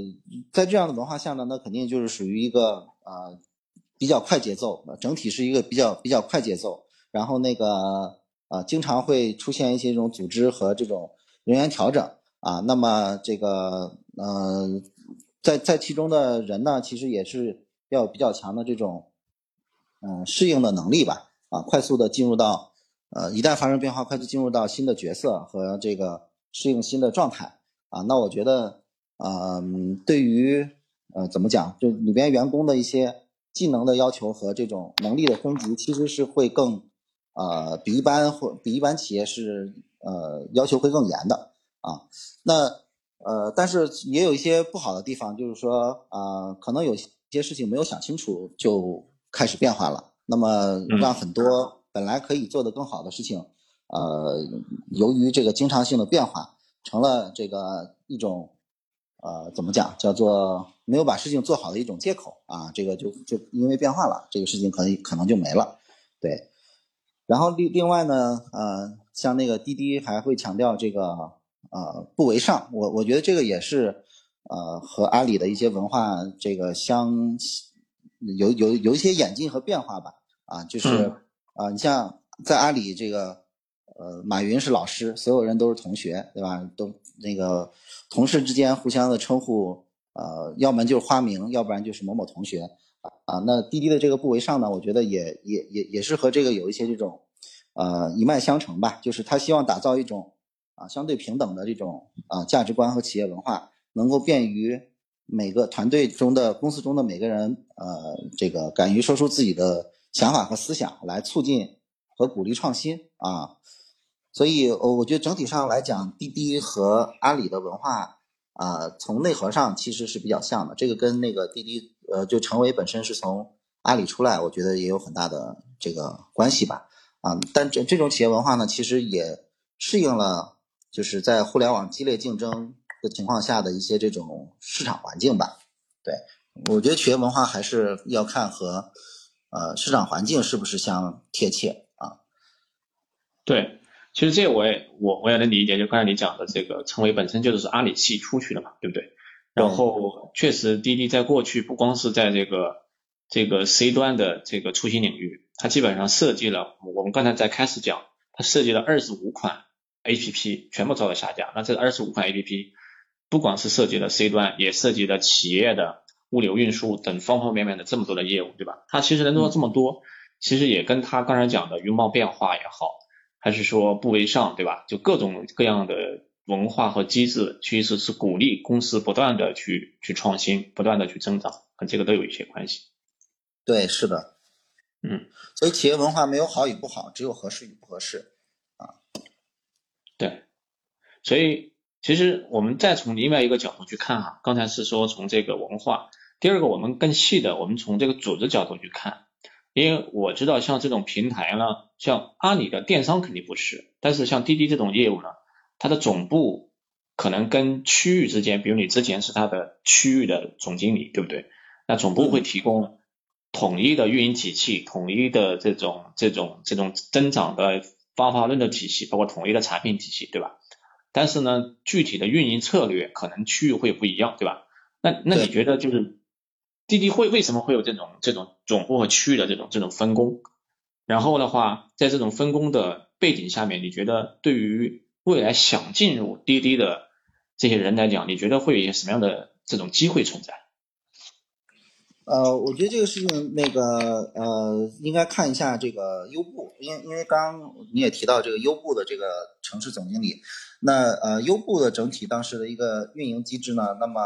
在这样的文化下呢，那肯定就是属于一个呃比较快节奏，整体是一个比较比较快节奏，然后那个呃经常会出现一些这种组织和这种。人员调整啊，那么这个呃，在在其中的人呢，其实也是要有比较强的这种嗯适应的能力吧啊，快速的进入到呃一旦发生变化，快速进入到新的角色和这个适应新的状态啊。那我觉得嗯，对于呃怎么讲，就里边员工的一些技能的要求和这种能力的升级，其实是会更呃比一般或比一般企业是。呃，要求会更严的啊，那呃，但是也有一些不好的地方，就是说啊，可能有些事情没有想清楚就开始变化了，那么让很多本来可以做得更好的事情，呃，由于这个经常性的变化，成了这个一种呃，怎么讲，叫做没有把事情做好的一种借口啊，这个就就因为变化了，这个事情可能可能就没了，对。然后另另外呢，呃。像那个滴滴还会强调这个呃不为上，我我觉得这个也是呃和阿里的一些文化这个相有有有一些演进和变化吧啊，就是啊你像在阿里这个呃马云是老师，所有人都是同学对吧？都那个同事之间互相的称呼呃要么就是花名，要不然就是某某同学啊。那滴滴的这个不为上呢，我觉得也也也也是和这个有一些这种。呃，一脉相承吧，就是他希望打造一种啊相对平等的这种啊价值观和企业文化，能够便于每个团队中的公司中的每个人，呃，这个敢于说出自己的想法和思想，来促进和鼓励创新啊。所以，我我觉得整体上来讲，滴滴和阿里的文化啊，从内核上其实是比较像的。这个跟那个滴滴呃，就成为本身是从阿里出来，我觉得也有很大的这个关系吧。啊，但这这种企业文化呢，其实也适应了，就是在互联网激烈竞争的情况下的一些这种市场环境吧。对，我觉得企业文化还是要看和呃市场环境是不是相贴切啊。对，其实这个我也我我也能理解，就刚才你讲的这个，成为本身就是阿里系出去的嘛，对不对？然后确实滴滴在过去不光是在这个这个 C 端的这个出行领域。它基本上设计了，我们刚才在开始讲，它设计了二十五款 A P P，全部遭到下架。那这二十五款 A P P，不光是设计了 C 端，也涉及了企业的物流运输等方方面面的这么多的业务，对吧？它其实能做到这么多，其实也跟它刚才讲的拥抱变化也好，还是说不为上，对吧？就各种各样的文化和机制，其实是鼓励公司不断的去去创新，不断的去增长，和这个都有一些关系。对，是的。嗯，所以企业文化没有好与不好，只有合适与不合适啊。对，所以其实我们再从另外一个角度去看哈，刚才是说从这个文化，第二个我们更细的，我们从这个组织角度去看，因为我知道像这种平台呢，像阿里的电商肯定不是，但是像滴滴这种业务呢，它的总部可能跟区域之间，比如你之前是它的区域的总经理，对不对？那总部会提供。统一的运营体系，统一的这种这种这种增长的方法论的体系，包括统一的产品体系，对吧？但是呢，具体的运营策略可能区域会不一样，对吧？那那你觉得就是滴滴会为什么会有这种这种总部和区域的这种这种分工？然后的话，在这种分工的背景下面，你觉得对于未来想进入滴滴的这些人来讲，你觉得会有一些什么样的这种机会存在？呃，我觉得这个事情，那个呃，应该看一下这个优步，因因为刚刚你也提到这个优步的这个城市总经理，那呃，优步的整体当时的一个运营机制呢，那么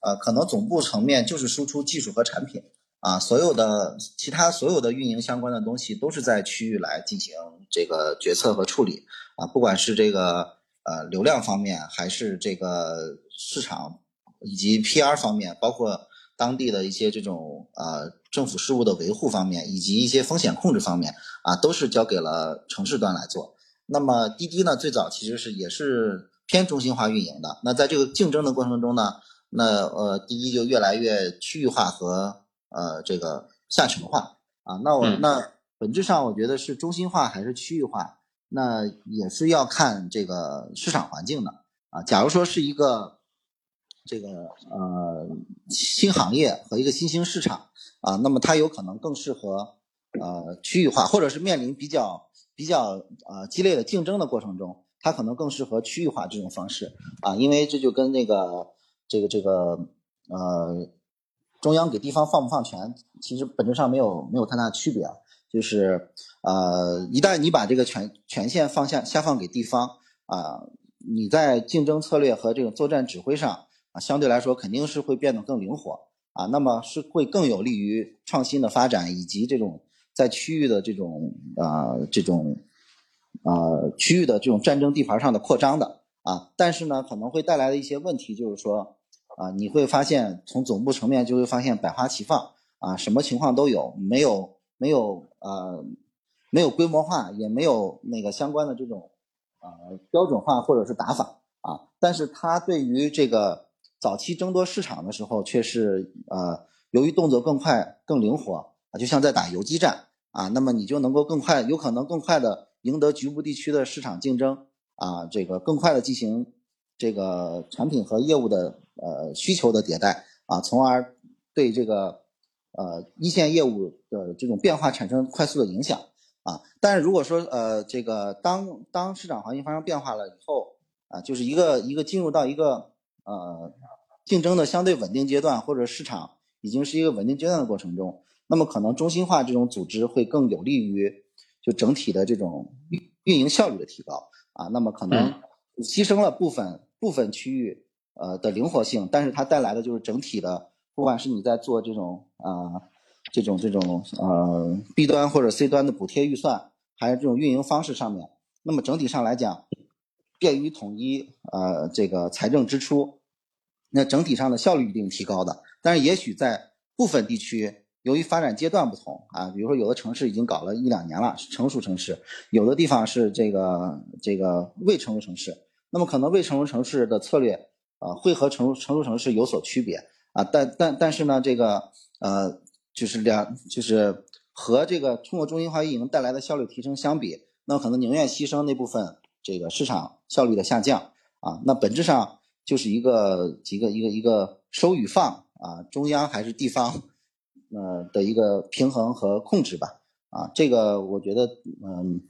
呃，可能总部层面就是输出技术和产品啊，所有的其他所有的运营相关的东西都是在区域来进行这个决策和处理啊，不管是这个呃流量方面，还是这个市场以及 PR 方面，包括。当地的一些这种呃政府事务的维护方面，以及一些风险控制方面啊，都是交给了城市端来做。那么滴滴呢，最早其实是也是偏中心化运营的。那在这个竞争的过程中呢，那呃滴滴就越来越区域化和呃这个下沉化啊。那我那本质上我觉得是中心化还是区域化，那也是要看这个市场环境的啊。假如说是一个。这个呃新行业和一个新兴市场啊，那么它有可能更适合呃区域化，或者是面临比较比较呃激烈的竞争的过程中，它可能更适合区域化这种方式啊，因为这就跟那个这个这个呃中央给地方放不放权，其实本质上没有没有太大的区别啊，就是呃一旦你把这个权权限放下下放给地方啊，你在竞争策略和这种作战指挥上。啊，相对来说肯定是会变得更灵活啊，那么是会更有利于创新的发展以及这种在区域的这种啊这种啊区域的这种战争地盘上的扩张的啊，但是呢可能会带来的一些问题就是说啊，你会发现从总部层面就会发现百花齐放啊，什么情况都有，没有没有呃没有规模化，也没有那个相关的这种呃标准化或者是打法啊，但是它对于这个。早期争夺市场的时候，却是呃，由于动作更快、更灵活啊，就像在打游击战啊，那么你就能够更快，有可能更快的赢得局部地区的市场竞争啊，这个更快的进行这个产品和业务的呃需求的迭代啊，从而对这个呃一线业务的这种变化产生快速的影响啊。但是如果说呃这个当当市场环境发生变化了以后啊，就是一个一个进入到一个。呃，竞争的相对稳定阶段，或者市场已经是一个稳定阶段的过程中，那么可能中心化这种组织会更有利于就整体的这种运运营效率的提高啊。那么可能牺牲了部分部分区域呃的灵活性，但是它带来的就是整体的，不管是你在做这种啊这种这种呃 B 端或者 C 端的补贴预算，还是这种运营方式上面，那么整体上来讲，便于统一呃这个财政支出。那整体上的效率一定提高的，但是也许在部分地区，由于发展阶段不同啊，比如说有的城市已经搞了一两年了，是成熟城市；有的地方是这个这个未成熟城市，那么可能未成熟城市的策略啊，会和成熟成熟城市有所区别啊。但但但是呢，这个呃，就是两就是和这个通过中心化运营带来的效率提升相比，那可能宁愿牺牲那部分这个市场效率的下降啊。那本质上。就是一个几个一个一个收与放啊，中央还是地方，呃的一个平衡和控制吧啊，这个我觉得嗯，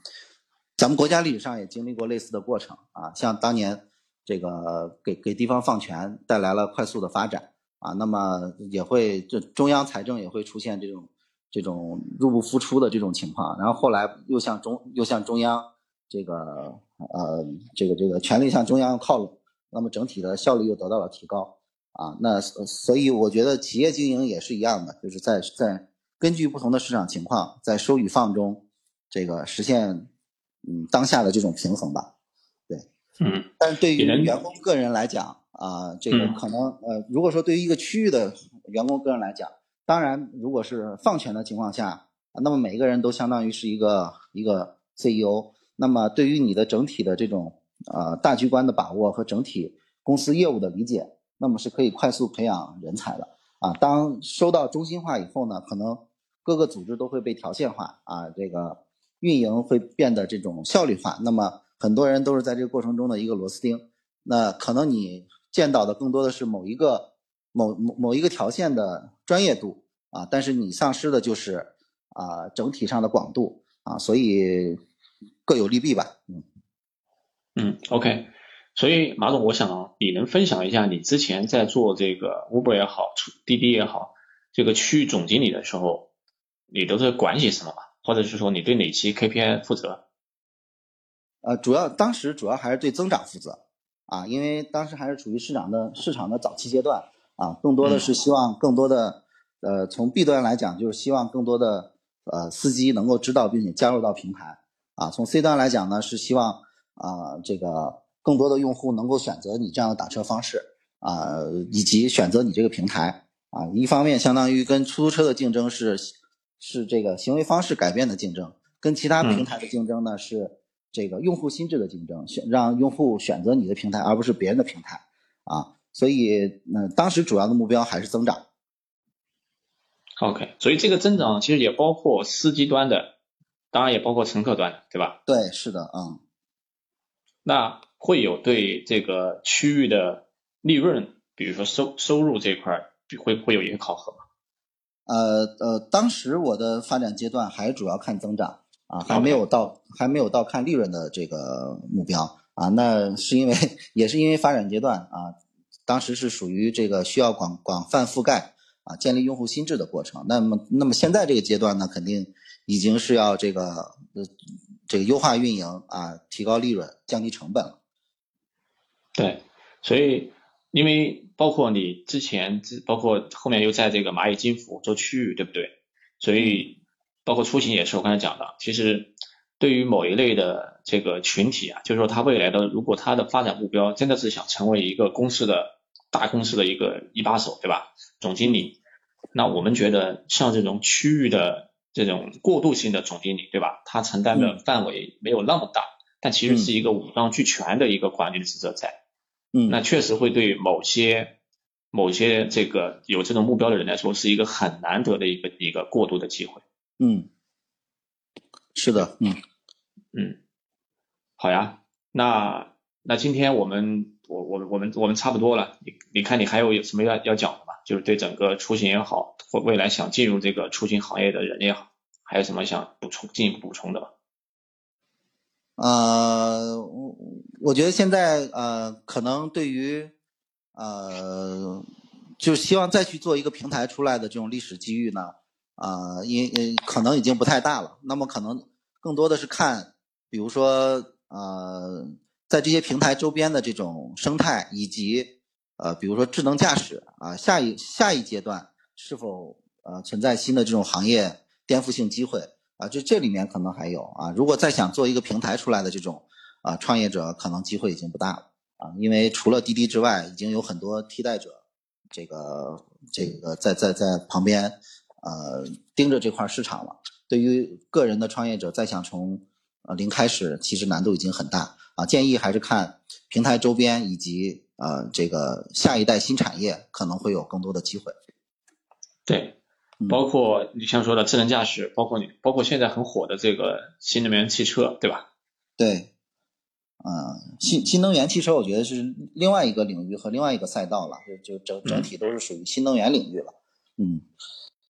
咱们国家历史上也经历过类似的过程啊，像当年这个给给地方放权带来了快速的发展。啊，那么也会这中央财政也会出现这种这种入不敷出的这种情况，然后后来又向中又向中央这个呃这个这个权力向中央靠拢。那么整体的效率又得到了提高。啊，那所以我觉得企业经营也是一样的，就是在在根据不同的市场情况，在收与放中，这个实现嗯当下的这种平衡吧，嗯，但是对于员工个人来讲啊，这个可能呃，如果说对于一个区域的员工个人来讲，当然如果是放权的情况下，那么每一个人都相当于是一个一个 CEO，那么对于你的整体的这种。呃，大局观的把握和整体公司业务的理解，那么是可以快速培养人才的啊。当收到中心化以后呢，可能各个组织都会被条线化啊，这个运营会变得这种效率化。那么很多人都是在这个过程中的一个螺丝钉。那可能你见到的更多的是某一个某某某一个条线的专业度啊，但是你丧失的就是啊整体上的广度啊，所以各有利弊吧。嗯嗯，OK。所以马总，我想你能分享一下你之前在做这个 Uber 也好，滴滴也好，这个区域总经理的时候，你都是管些什么吧？或者是说你对哪期 KPI 负责？呃，主要当时主要还是对增长负责啊，因为当时还是处于市场的市场的早期阶段啊，更多的是希望更多的呃从 B 端来讲，就是希望更多的呃司机能够知道并且加入到平台啊，从 C 端来讲呢，是希望啊这个。更多的用户能够选择你这样的打车方式啊，以及选择你这个平台啊，一方面相当于跟出租车的竞争是是这个行为方式改变的竞争，跟其他平台的竞争呢是这个用户心智的竞争，选让用户选择你的平台而不是别人的平台啊，所以嗯，当时主要的目标还是增长。OK，所以这个增长其实也包括司机端的，当然也包括乘客端的，对吧？对，是的，嗯。那会有对这个区域的利润，比如说收收入这块儿，会会有一个考核吗？呃呃，当时我的发展阶段还主要看增长啊，还没有到还没有到看利润的这个目标啊。那是因为 [LAUGHS] 也是因为发展阶段啊，当时是属于这个需要广广泛覆盖啊，建立用户心智的过程。那么那么现在这个阶段呢，肯定已经是要这个呃。这个优化运营啊，提高利润，降低成本了。对，所以因为包括你之前，包括后面又在这个蚂蚁金服做区域，对不对？所以包括出行也是我刚才讲的，其实对于某一类的这个群体啊，就是说他未来的如果他的发展目标真的是想成为一个公司的大公司的一个一把手，对吧？总经理，那我们觉得像这种区域的。这种过渡性的总经理，对吧？他承担的范围没有那么大，但其实是一个五脏俱全的一个管理的职责在。嗯，那确实会对某些某些这个有这种目标的人来说，是一个很难得的一个一个过渡的机会。嗯，是的，嗯嗯，好呀，那那今天我们我我我们我们差不多了，你你看你还有有什么要要讲的吗？就是对整个出行也好，或未来想进入这个出行行业的人也好，还有什么想补充、进一步补充的吗？呃，我我觉得现在呃，可能对于呃，就是希望再去做一个平台出来的这种历史机遇呢，啊，因可能已经不太大了。那么可能更多的是看，比如说呃，在这些平台周边的这种生态以及。呃，比如说智能驾驶啊，下一下一阶段是否呃存在新的这种行业颠覆性机会啊？就这里面可能还有啊。如果再想做一个平台出来的这种啊创业者，可能机会已经不大了啊，因为除了滴滴之外，已经有很多替代者，这个这个在在在旁边呃盯着这块市场了。对于个人的创业者，再想从呃零开始，其实难度已经很大啊。建议还是看平台周边以及。呃，这个下一代新产业可能会有更多的机会。对，包括你像说的智能驾驶，包括你，包括现在很火的这个新能源汽车，对吧？对，嗯，新新能源汽车，我觉得是另外一个领域和另外一个赛道了，就就整整体都是属于新能源领域了。嗯，